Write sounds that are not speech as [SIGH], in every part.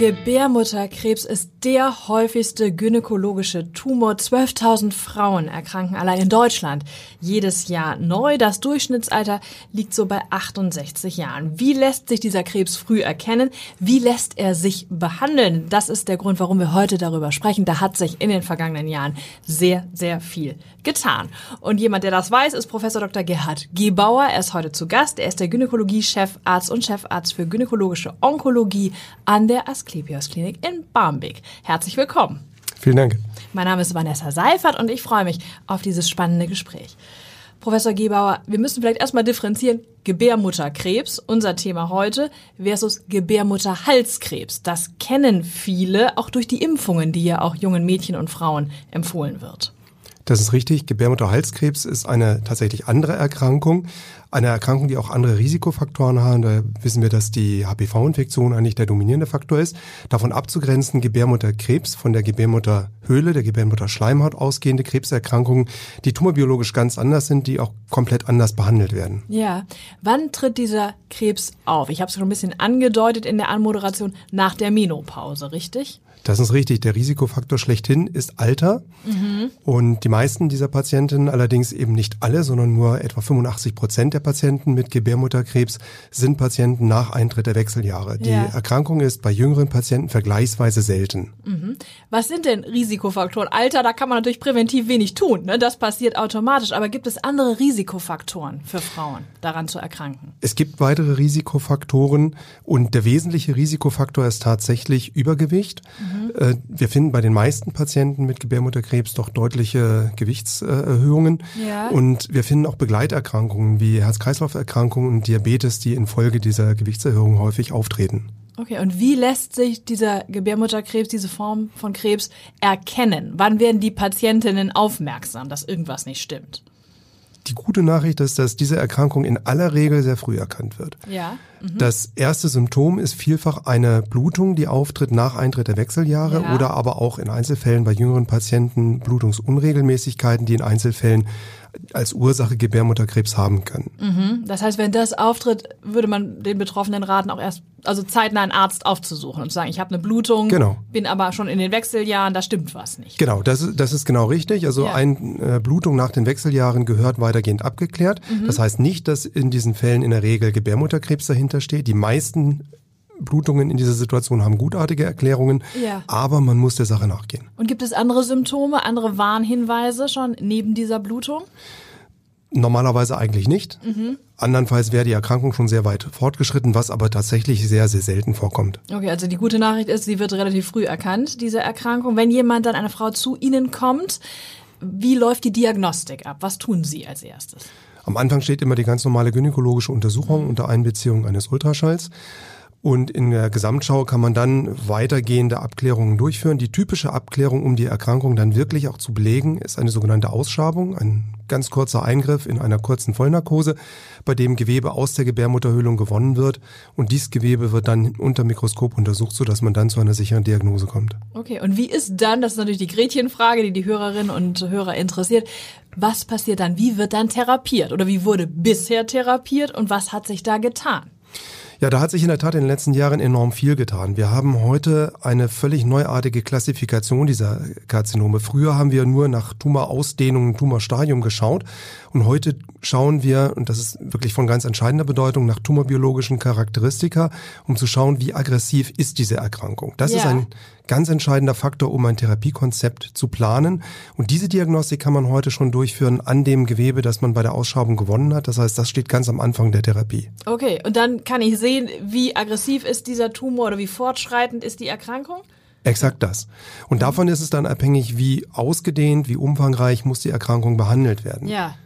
Gebärmutterkrebs ist der häufigste gynäkologische Tumor. 12.000 Frauen erkranken allein in Deutschland jedes Jahr neu. Das Durchschnittsalter liegt so bei 68 Jahren. Wie lässt sich dieser Krebs früh erkennen? Wie lässt er sich behandeln? Das ist der Grund, warum wir heute darüber sprechen. Da hat sich in den vergangenen Jahren sehr, sehr viel getan. Und jemand, der das weiß, ist Professor Dr. Gerhard Gebauer. Er ist heute zu Gast. Er ist der Gynäkologie-Chefarzt und Chefarzt für gynäkologische Onkologie an der Asklepios Klinik in Barmbek. Herzlich willkommen. Vielen Dank. Mein Name ist Vanessa Seifert und ich freue mich auf dieses spannende Gespräch. Professor Gebauer, wir müssen vielleicht erstmal differenzieren. Gebärmutterkrebs, unser Thema heute, versus Gebärmutterhalskrebs. Das kennen viele, auch durch die Impfungen, die ja auch jungen Mädchen und Frauen empfohlen wird. Das ist richtig. Gebärmutterhalskrebs ist eine tatsächlich andere Erkrankung. Eine Erkrankung, die auch andere Risikofaktoren haben. Da wissen wir, dass die HPV-Infektion eigentlich der dominierende Faktor ist. Davon abzugrenzen Gebärmutterkrebs von der Gebärmutterhöhle, der Gebärmutterschleimhaut ausgehende Krebserkrankungen, die tumorbiologisch ganz anders sind, die auch komplett anders behandelt werden. Ja. Wann tritt dieser Krebs auf? Ich habe es schon ein bisschen angedeutet in der Anmoderation nach der Menopause, richtig? Das ist richtig. Der Risikofaktor schlechthin ist Alter. Mhm. Und die meisten dieser Patientinnen, allerdings eben nicht alle, sondern nur etwa 85 Prozent der Patienten mit Gebärmutterkrebs sind Patienten nach Eintritt der Wechseljahre. Die ja. Erkrankung ist bei jüngeren Patienten vergleichsweise selten. Mhm. Was sind denn Risikofaktoren? Alter, da kann man natürlich präventiv wenig tun. Ne? Das passiert automatisch. Aber gibt es andere Risikofaktoren für Frauen, daran zu erkranken? Es gibt weitere Risikofaktoren und der wesentliche Risikofaktor ist tatsächlich Übergewicht. Mhm. Mhm. Wir finden bei den meisten Patienten mit Gebärmutterkrebs doch deutliche Gewichtserhöhungen. Ja. Und wir finden auch Begleiterkrankungen wie Herz-Kreislauf-Erkrankungen und Diabetes, die infolge dieser Gewichtserhöhung häufig auftreten. Okay, und wie lässt sich dieser Gebärmutterkrebs, diese Form von Krebs erkennen? Wann werden die Patientinnen aufmerksam, dass irgendwas nicht stimmt? Die gute Nachricht ist, dass diese Erkrankung in aller Regel sehr früh erkannt wird. Ja. Mhm. Das erste Symptom ist vielfach eine Blutung, die auftritt nach Eintritt der Wechseljahre ja. oder aber auch in Einzelfällen bei jüngeren Patienten Blutungsunregelmäßigkeiten, die in Einzelfällen als Ursache Gebärmutterkrebs haben können. Mhm. Das heißt, wenn das auftritt, würde man den Betroffenen raten, auch erst also zeitnah einen Arzt aufzusuchen und zu sagen, ich habe eine Blutung, genau. bin aber schon in den Wechseljahren, da stimmt was nicht. Genau, das ist, das ist genau richtig. Also ja. eine äh, Blutung nach den Wechseljahren gehört weitergehend abgeklärt. Mhm. Das heißt nicht, dass in diesen Fällen in der Regel Gebärmutterkrebs dahinter steht. Die meisten Blutungen in dieser Situation haben gutartige Erklärungen, ja. aber man muss der Sache nachgehen. Und gibt es andere Symptome, andere Warnhinweise schon neben dieser Blutung? Normalerweise eigentlich nicht. Mhm. Andernfalls wäre die Erkrankung schon sehr weit fortgeschritten, was aber tatsächlich sehr, sehr selten vorkommt. Okay, also die gute Nachricht ist, sie wird relativ früh erkannt, diese Erkrankung. Wenn jemand dann, eine Frau zu Ihnen kommt, wie läuft die Diagnostik ab? Was tun Sie als erstes? Am Anfang steht immer die ganz normale gynäkologische Untersuchung unter Einbeziehung eines Ultraschalls. Und in der Gesamtschau kann man dann weitergehende Abklärungen durchführen. Die typische Abklärung, um die Erkrankung dann wirklich auch zu belegen, ist eine sogenannte Ausschabung, ein ganz kurzer Eingriff in einer kurzen Vollnarkose, bei dem Gewebe aus der Gebärmutterhöhlung gewonnen wird. Und dieses Gewebe wird dann unter Mikroskop untersucht, sodass man dann zu einer sicheren Diagnose kommt. Okay, und wie ist dann, das ist natürlich die Gretchenfrage, die die Hörerinnen und Hörer interessiert, was passiert dann? Wie wird dann therapiert? Oder wie wurde bisher therapiert und was hat sich da getan? Ja, da hat sich in der Tat in den letzten Jahren enorm viel getan. Wir haben heute eine völlig neuartige Klassifikation dieser Karzinome. Früher haben wir nur nach Tumorausdehnung und Tumorstadium geschaut und heute schauen wir, und das ist wirklich von ganz entscheidender Bedeutung, nach tumorbiologischen Charakteristika, um zu schauen, wie aggressiv ist diese Erkrankung. Das ja. ist ein ganz entscheidender Faktor, um ein Therapiekonzept zu planen. Und diese Diagnostik kann man heute schon durchführen an dem Gewebe, das man bei der Ausschabung gewonnen hat. Das heißt, das steht ganz am Anfang der Therapie. Okay, und dann kann ich sehen, wie aggressiv ist dieser Tumor oder wie fortschreitend ist die Erkrankung? Exakt das. Und davon ist es dann abhängig, wie ausgedehnt, wie umfangreich muss die Erkrankung behandelt werden. Ja.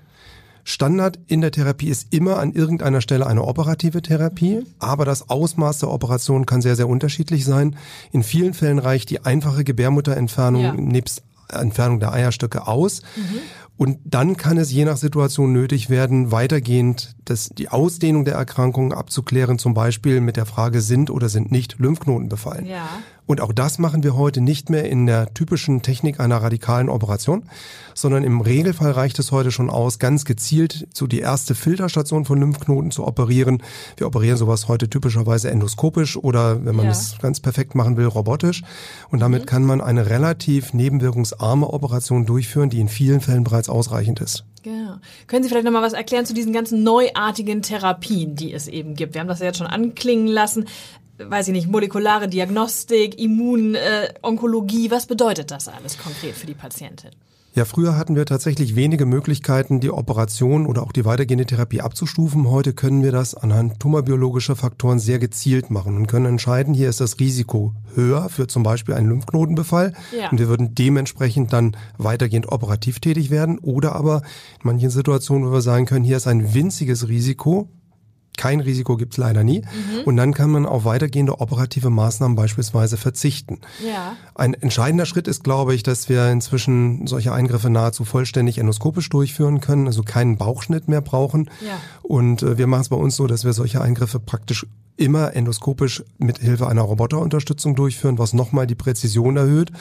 Standard in der Therapie ist immer an irgendeiner Stelle eine operative Therapie, aber das Ausmaß der Operation kann sehr, sehr unterschiedlich sein. In vielen Fällen reicht die einfache Gebärmutterentfernung ja. nebst Entfernung der Eierstöcke aus. Mhm. Und dann kann es je nach Situation nötig werden, weitergehend das, die Ausdehnung der Erkrankung abzuklären, zum Beispiel mit der Frage, sind oder sind nicht Lymphknoten befallen. Ja. Und auch das machen wir heute nicht mehr in der typischen Technik einer radikalen Operation, sondern im Regelfall reicht es heute schon aus, ganz gezielt so die erste Filterstation von Lymphknoten zu operieren. Wir operieren sowas heute typischerweise endoskopisch oder wenn man Ja. es ganz perfekt machen will, robotisch. Und damit kann man eine relativ nebenwirkungsarme Operation durchführen, die in vielen Fällen bereits ausreichend ist. Genau. Können Sie vielleicht noch mal was erklären zu diesen ganzen neuartigen Therapien, die es eben gibt? Wir haben das ja jetzt schon anklingen lassen. Weiß ich nicht, molekulare Diagnostik, Immun, äh. Was bedeutet das alles konkret für die Patientin? Ja, früher hatten wir tatsächlich wenige Möglichkeiten, die Operation oder auch die weitergehende Therapie abzustufen. Heute können wir das anhand tumorbiologischer Faktoren sehr gezielt machen und können entscheiden, hier ist das Risiko höher für zum Beispiel einen Lymphknotenbefall. Ja. Und wir würden dementsprechend dann weitergehend operativ tätig werden. Oder aber in manchen Situationen, wo wir sagen können, hier ist ein winziges Risiko, kein Risiko gibt's leider nie. Und dann kann man auf weitergehende operative Maßnahmen beispielsweise verzichten. Ja. Ein entscheidender Schritt ist, glaube ich, dass wir inzwischen solche Eingriffe nahezu vollständig endoskopisch durchführen können, also keinen Bauchschnitt mehr brauchen. Ja. Und äh, wir machen es bei uns so, dass wir solche Eingriffe praktisch immer endoskopisch mit Hilfe einer Roboterunterstützung durchführen, was nochmal die Präzision erhöht.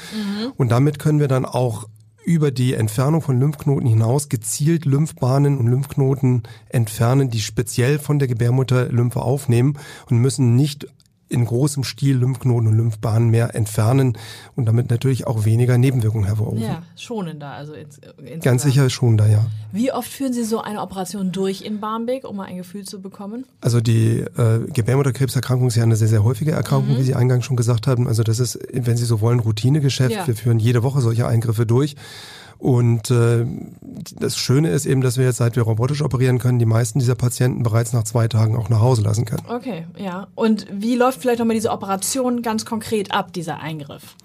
Und damit können wir dann auch über die Entfernung von Lymphknoten hinaus gezielt Lymphbahnen und Lymphknoten entfernen, die speziell von der Gebärmutter Lymphe aufnehmen und müssen nicht in großem Stil Lymphknoten und Lymphbahnen mehr entfernen und damit natürlich auch weniger Nebenwirkungen hervorrufen. Ja, schonender. Also ins, insgesamt. Ganz sicher schon da, ja. Wie oft führen Sie so eine Operation durch in Barmbek, um mal ein Gefühl zu bekommen? Also die äh, Gebärmutterkrebserkrankung ist ja eine sehr, sehr häufige Erkrankung, wie Sie eingangs schon gesagt haben. Also das ist, wenn Sie so wollen, Routinegeschäft. Ja. Wir führen jede Woche solche Eingriffe durch. Und äh, das Schöne ist eben, dass wir jetzt, seit wir robotisch operieren können, die meisten dieser Patienten bereits nach zwei Tagen auch nach Hause lassen können. Okay, ja. Und wie läuft vielleicht nochmal diese Operation ganz konkret ab, dieser Eingriff?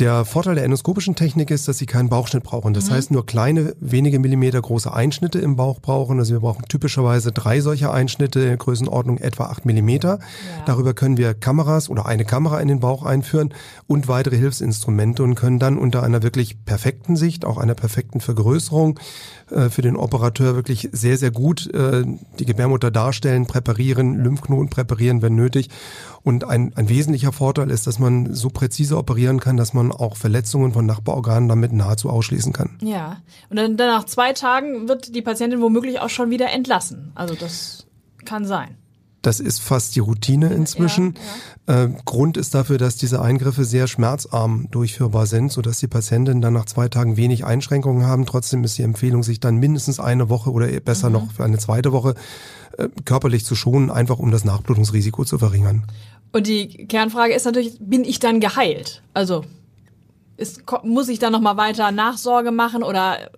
Der Vorteil der endoskopischen Technik ist, dass sie keinen Bauchschnitt brauchen. Das heißt, nur kleine, wenige Millimeter große Einschnitte im Bauch brauchen. Also wir brauchen typischerweise drei solcher Einschnitte in Größenordnung etwa acht Millimeter. Darüber können wir Kameras oder eine Kamera in den Bauch einführen und weitere Hilfsinstrumente und können dann unter einer wirklich perfekten Sicht, auch einer perfekten Vergrößerung äh, für den Operateur wirklich sehr, sehr gut äh, die Gebärmutter darstellen, präparieren, Lymphknoten präparieren, wenn nötig. Und ein, ein wesentlicher Vorteil ist, dass man so präzise operieren kann, dass man auch Verletzungen von Nachbarorganen damit nahezu ausschließen kann. Ja. Und dann, dann nach zwei Tagen wird die Patientin womöglich auch schon wieder entlassen. Also das kann sein. Das ist fast die Routine inzwischen. Äh, Grund ist dafür, dass diese Eingriffe sehr schmerzarm durchführbar sind, sodass die Patientinnen dann nach zwei Tagen wenig Einschränkungen haben. Trotzdem ist die Empfehlung, sich dann mindestens eine Woche oder besser noch für eine zweite Woche äh, körperlich zu schonen, einfach um das Nachblutungsrisiko zu verringern. Und die Kernfrage ist natürlich, bin ich dann geheilt? Also ist, muss ich dann nochmal weiter Nachsorge machen oder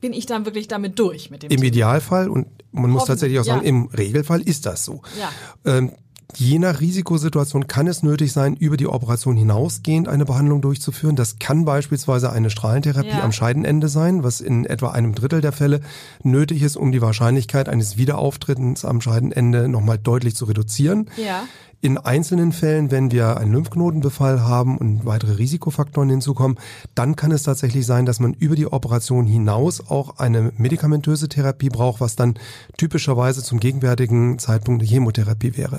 bin ich dann wirklich damit durch mit dem Im Thema? Idealfall, und man muss tatsächlich auch sagen, ja. im Regelfall ist das so. Ja. Ähm, Je nach Risikosituation kann es nötig sein, über die Operation hinausgehend eine Behandlung durchzuführen. Das kann beispielsweise eine Strahlentherapie Ja. am Scheidenende sein, was in etwa einem Drittel der Fälle nötig ist, um die Wahrscheinlichkeit eines Wiederauftretens am Scheidenende nochmal deutlich zu reduzieren. Ja. In einzelnen Fällen, wenn wir einen Lymphknotenbefall haben und weitere Risikofaktoren hinzukommen, dann kann es tatsächlich sein, dass man über die Operation hinaus auch eine medikamentöse Therapie braucht, was dann typischerweise zum gegenwärtigen Zeitpunkt eine Chemotherapie wäre.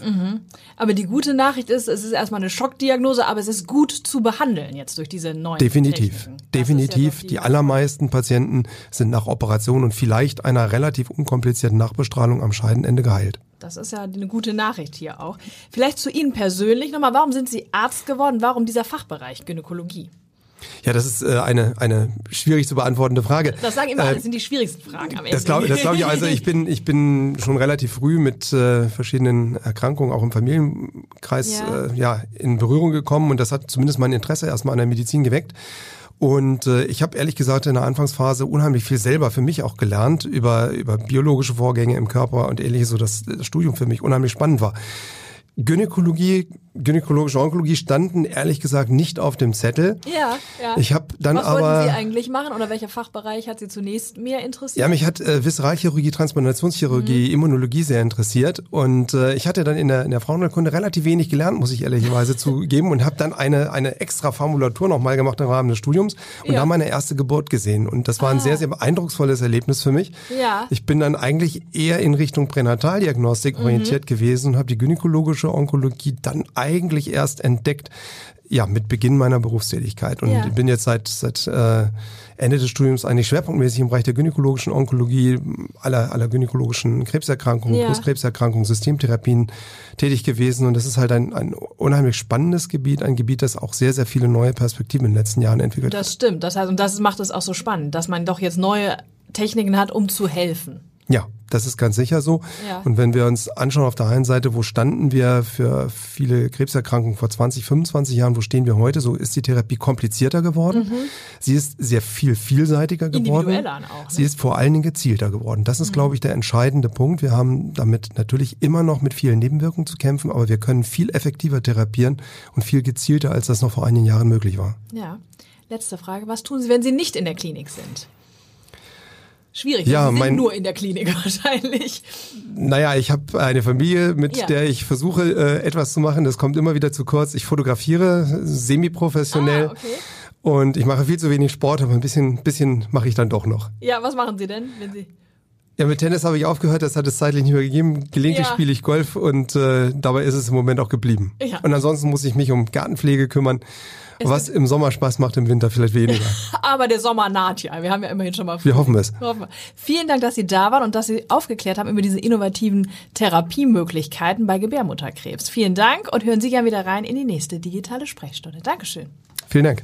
Aber die gute Nachricht ist, es ist erstmal eine Schockdiagnose, aber es ist gut zu behandeln jetzt durch diese neuen Definitiv, Techniken. Definitiv. ja doch die allermeisten Patienten sind nach Operation und vielleicht einer relativ unkomplizierten Nachbestrahlung am Scheidenende geheilt. Das ist ja eine gute Nachricht hier auch. Vielleicht zu Ihnen persönlich nochmal, warum sind Sie Arzt geworden? Warum dieser Fachbereich Gynäkologie? Ja, das ist äh, eine, eine schwierig zu beantwortende Frage. Das sagen immer Äh, alle, das sind die schwierigsten Fragen am Ende. Das glaube das glaub ich. Also ich bin, ich bin schon relativ früh mit äh, verschiedenen Erkrankungen auch im Familienkreis Ja. Äh, ja, in Berührung gekommen und das hat zumindest mein Interesse erstmal an der Medizin geweckt. Und äh, ich habe ehrlich gesagt in der Anfangsphase unheimlich viel selber für mich auch gelernt über, über biologische Vorgänge im Körper und ähnliches, so dass das Studium für mich unheimlich spannend war. Gynäkologie, gynäkologische Onkologie standen ehrlich gesagt nicht auf dem Zettel. Ja, ja. Ich habe dann Was aber wollten Sie eigentlich machen oder welcher Fachbereich hat Sie zunächst mehr interessiert? Ja, mich hat äh, Visceralchirurgie, Transplantationschirurgie, Immunologie sehr interessiert und äh, ich hatte dann in der, in der Frauenheilkunde relativ wenig gelernt, muss ich ehrlicherweise [LAUGHS] zugeben und habe dann eine eine extra Formulatur nochmal gemacht im Rahmen des Studiums und Ja. da meine erste Geburt gesehen und das war ein sehr, sehr eindrucksvolles Erlebnis für mich. Ja. Ich bin dann eigentlich eher in Richtung Pränataldiagnostik orientiert gewesen und habe die gynäkologische Onkologie dann eigentlich erst entdeckt, ja, mit Beginn meiner Berufstätigkeit. Und Ja. bin jetzt seit, seit äh, Ende des Studiums eigentlich schwerpunktmäßig im Bereich der gynäkologischen Onkologie, aller, aller gynäkologischen Krebserkrankungen, Ja. Brustkrebserkrankungen, Systemtherapien tätig gewesen. Und das ist halt ein, ein unheimlich spannendes Gebiet, ein Gebiet, das auch sehr, sehr viele neue Perspektiven in den letzten Jahren entwickelt hat. Das stimmt. Das heißt, und das macht es auch so spannend, dass man doch jetzt neue Techniken hat, um zu helfen. Ja, das ist ganz sicher so. Ja. Und wenn wir uns anschauen auf der einen Seite, wo standen wir für viele Krebserkrankungen vor 20, 25 Jahren, wo stehen wir heute, so ist die Therapie komplizierter geworden. Sie ist sehr viel vielseitiger geworden. Mhm. Auch, ne? Sie ist vor allen Dingen gezielter geworden. Das ist, glaube ich, der entscheidende Punkt. Wir haben damit natürlich immer noch mit vielen Nebenwirkungen zu kämpfen, aber wir können viel effektiver therapieren und viel gezielter, als das noch vor einigen Jahren möglich war. Ja. Letzte Frage. Was tun Sie, wenn Sie nicht in der Klinik sind? Schwierig. Ja, Sie sind mein- nur in der Klinik [LAUGHS] wahrscheinlich. Naja, ich habe eine Familie, mit Ja. der ich versuche, äh, etwas zu machen. Das kommt immer wieder zu kurz. Ich fotografiere semi-professionell Ah, okay. und ich mache viel zu wenig Sport, aber ein bisschen, bisschen mache ich dann doch noch. Ja, was machen Sie denn, wenn Sie? Ja, mit Tennis habe ich aufgehört, das hat es zeitlich nicht mehr gegeben. Gelegentlich Ja. spiele ich Golf und äh, dabei ist es im Moment auch geblieben. Ja. Und ansonsten muss ich mich um Gartenpflege kümmern, was im Sommer Spaß macht, im Winter vielleicht weniger. [LAUGHS] Aber der Sommer naht ja. Wir haben ja immerhin schon mal. Wir hoffen es. Hoffen wir. Vielen Dank, dass Sie da waren und dass Sie aufgeklärt haben über diese innovativen Therapiemöglichkeiten bei Gebärmutterkrebs. Vielen Dank und hören Sie gerne wieder rein in die nächste digitale Sprechstunde. Dankeschön. Vielen Dank.